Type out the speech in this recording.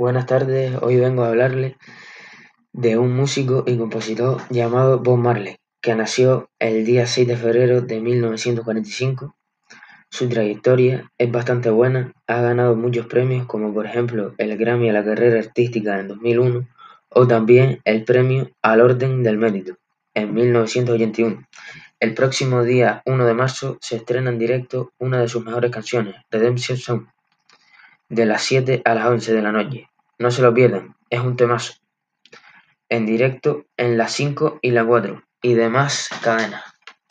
Buenas tardes, hoy vengo a hablarle de un músico y compositor llamado Bob Marley, que nació el día 6 de febrero de 1945. Su trayectoria es bastante buena, ha ganado muchos premios como por ejemplo el Grammy a la carrera artística en 2001 o también el premio al Orden del Mérito en 1981. El próximo día 1 de marzo se estrena en directo una de sus mejores canciones, Redemption Song, de las 7 a las 11 de la noche. No se lo pierdan, es un temazo. En directo en las 5 y la 4 y demás cadenas.